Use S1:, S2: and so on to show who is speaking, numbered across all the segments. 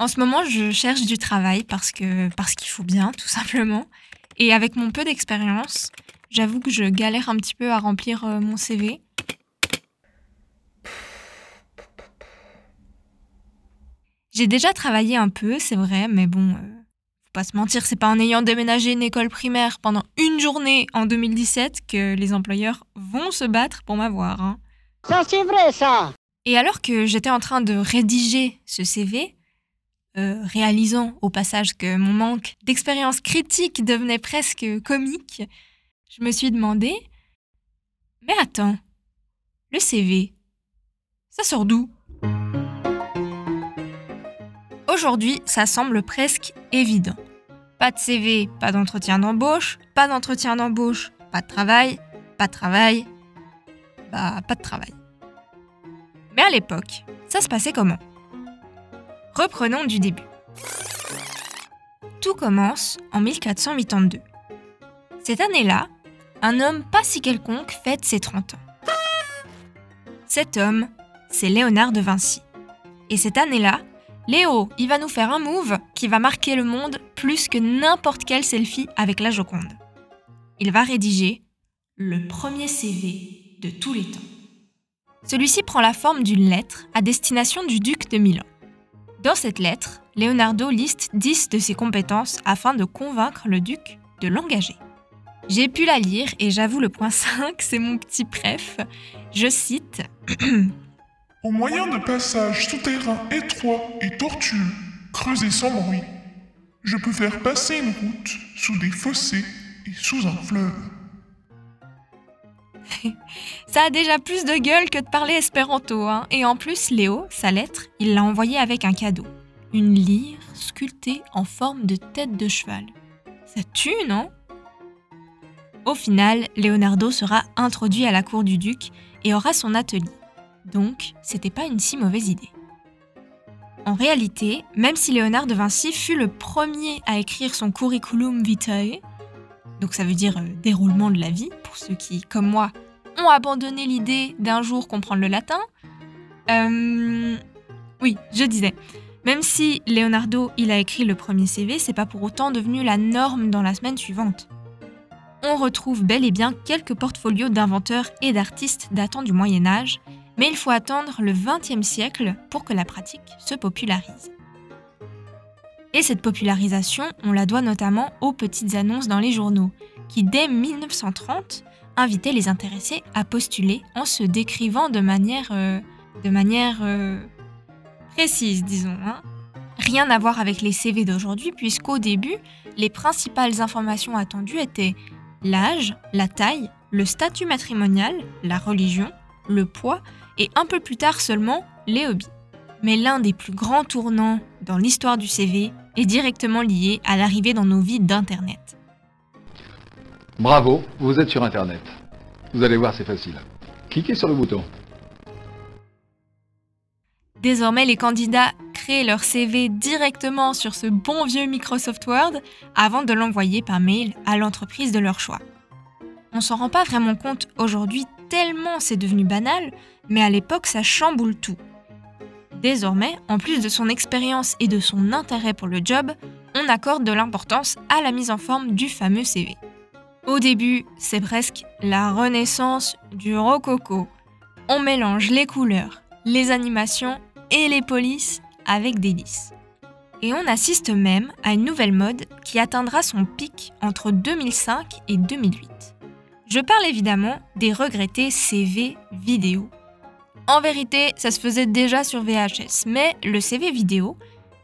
S1: En ce moment, je cherche du travail parce que parce qu'il faut bien, tout simplement. Et avec mon peu d'expérience, j'avoue que je galère un petit peu à remplir euh, mon CV. J'ai déjà travaillé un peu, c'est vrai, mais bon, euh, faut pas se mentir, c'est pas en ayant déménagé une école primaire pendant une journée en 2017 que les employeurs vont se battre pour m'avoir. Hein.
S2: Ça, c'est vrai, ça.
S1: Et alors que j'étais en train de rédiger ce CV, euh, réalisant au passage que mon manque d'expérience critique devenait presque comique, je me suis demandé Mais attends, le CV, ça sort d'où? Aujourd'hui, ça semble presque évident. Pas de CV, pas d'entretien d'embauche, pas d'entretien d'embauche, pas de travail, pas de travail, bah pas de travail. Mais à l'époque, ça se passait comment? Reprenons du début. Tout commence en 1482. Cette année-là, un homme pas si quelconque fête ses 30 ans. Cet homme, c'est Léonard de Vinci. Et cette année-là, Léo, il va nous faire un move qui va marquer le monde plus que n'importe quel selfie avec la Joconde. Il va rédiger le premier CV de tous les temps. Celui-ci prend la forme d'une lettre à destination du duc de Milan. Dans cette lettre, Leonardo liste 10 de ses compétences afin de convaincre le duc de l'engager. J'ai pu la lire et j'avoue le point 5, c'est mon petit préf. Je cite
S3: Au moyen de passages souterrains étroits et tortueux, creusés sans bruit, je peux faire passer une route sous des fossés et sous un fleuve.
S1: Ça a déjà plus de gueule que de parler espéranto, hein. Et en plus, Léo, sa lettre, il l'a envoyée avec un cadeau. Une lyre sculptée en forme de tête de cheval. Ça tue, non? Au final, Leonardo sera introduit à la cour du duc et aura son atelier. Donc, c'était pas une si mauvaise idée. En réalité, même si Léonard de Vinci fut le premier à écrire son curriculum vitae, donc ça veut dire euh, déroulement de la vie, pour ceux qui, comme moi, ont abandonné l'idée d'un jour comprendre le latin, euh, oui, je disais, même si Leonardo il a écrit le premier CV, c'est pas pour autant devenu la norme dans la semaine suivante. On retrouve bel et bien quelques portfolios d'inventeurs et d'artistes datant du Moyen Âge, mais il faut attendre le XXe siècle pour que la pratique se popularise. Et cette popularisation, on la doit notamment aux petites annonces dans les journaux, qui dès 1930 invitaient les intéressés à postuler en se décrivant de manière, euh, de manière euh, précise, disons. Hein. Rien à voir avec les CV d'aujourd'hui, puisqu'au début, les principales informations attendues étaient l'âge, la taille, le statut matrimonial, la religion, le poids et un peu plus tard seulement les hobbies. Mais l'un des plus grands tournants dans l'histoire du CV est directement lié à l'arrivée dans nos vies d'Internet.
S4: Bravo, vous êtes sur Internet. Vous allez voir, c'est facile. Cliquez sur le bouton.
S1: Désormais, les candidats créent leur CV directement sur ce bon vieux Microsoft Word avant de l'envoyer par mail à l'entreprise de leur choix. On s'en rend pas vraiment compte aujourd'hui tellement c'est devenu banal, mais à l'époque ça chamboule tout. Désormais, en plus de son expérience et de son intérêt pour le job, on accorde de l'importance à la mise en forme du fameux CV. Au début, c'est presque la renaissance du rococo. On mélange les couleurs, les animations et les polices avec délice. Et on assiste même à une nouvelle mode qui atteindra son pic entre 2005 et 2008. Je parle évidemment des regrettés CV vidéo. En vérité, ça se faisait déjà sur VHS, mais le CV vidéo,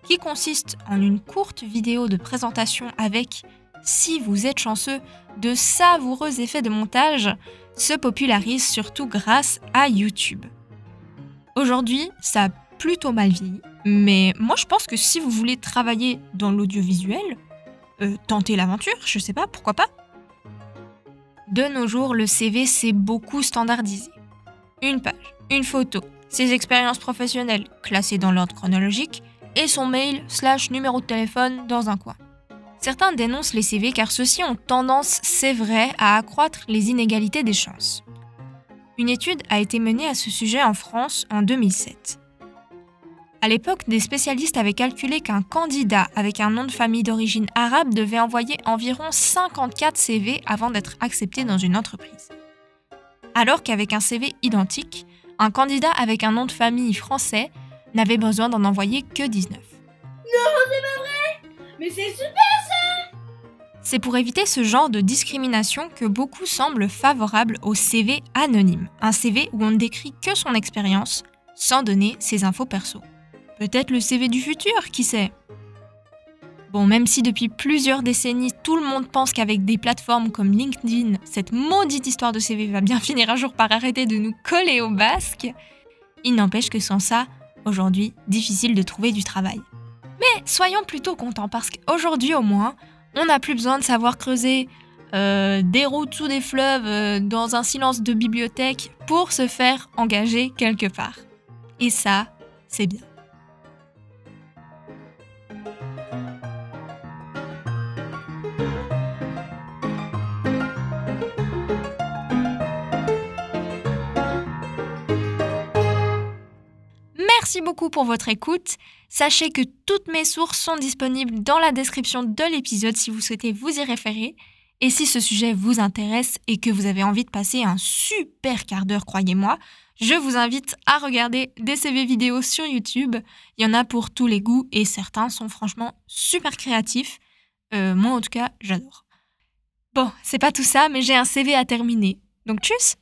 S1: qui consiste en une courte vidéo de présentation avec, si vous êtes chanceux, de savoureux effets de montage, se popularise surtout grâce à YouTube. Aujourd'hui, ça a plutôt mal vieilli, mais moi je pense que si vous voulez travailler dans l'audiovisuel, euh, tentez l'aventure, je sais pas, pourquoi pas De nos jours, le CV s'est beaucoup standardisé. Une page, une photo, ses expériences professionnelles classées dans l'ordre chronologique, et son mail slash numéro de téléphone dans un coin. Certains dénoncent les CV car ceux-ci ont tendance, c'est vrai, à accroître les inégalités des chances. Une étude a été menée à ce sujet en France en 2007. À l'époque, des spécialistes avaient calculé qu'un candidat avec un nom de famille d'origine arabe devait envoyer environ 54 CV avant d'être accepté dans une entreprise. Alors qu'avec un CV identique, un candidat avec un nom de famille français n'avait besoin d'en envoyer que 19.
S5: Mais c'est super
S1: C'est pour éviter ce genre de discrimination que beaucoup semblent favorables au CV anonyme, un CV où on ne décrit que son expérience sans donner ses infos perso. Peut-être le CV du futur, qui sait? Bon, même si depuis plusieurs décennies, tout le monde pense qu'avec des plateformes comme LinkedIn, cette maudite histoire de CV va bien finir un jour par arrêter de nous coller au basque, il n'empêche que sans ça, aujourd'hui, difficile de trouver du travail. Mais soyons plutôt contents parce qu'aujourd'hui au moins, on n'a plus besoin de savoir creuser euh, des routes sous des fleuves euh, dans un silence de bibliothèque pour se faire engager quelque part. Et ça, c'est bien. Merci beaucoup pour votre écoute. Sachez que toutes mes sources sont disponibles dans la description de l'épisode si vous souhaitez vous y référer. Et si ce sujet vous intéresse et que vous avez envie de passer un super quart d'heure, croyez-moi, je vous invite à regarder des CV vidéo sur YouTube. Il y en a pour tous les goûts et certains sont franchement super créatifs. Euh, moi en tout cas, j'adore. Bon, c'est pas tout ça, mais j'ai un CV à terminer. Donc tchuss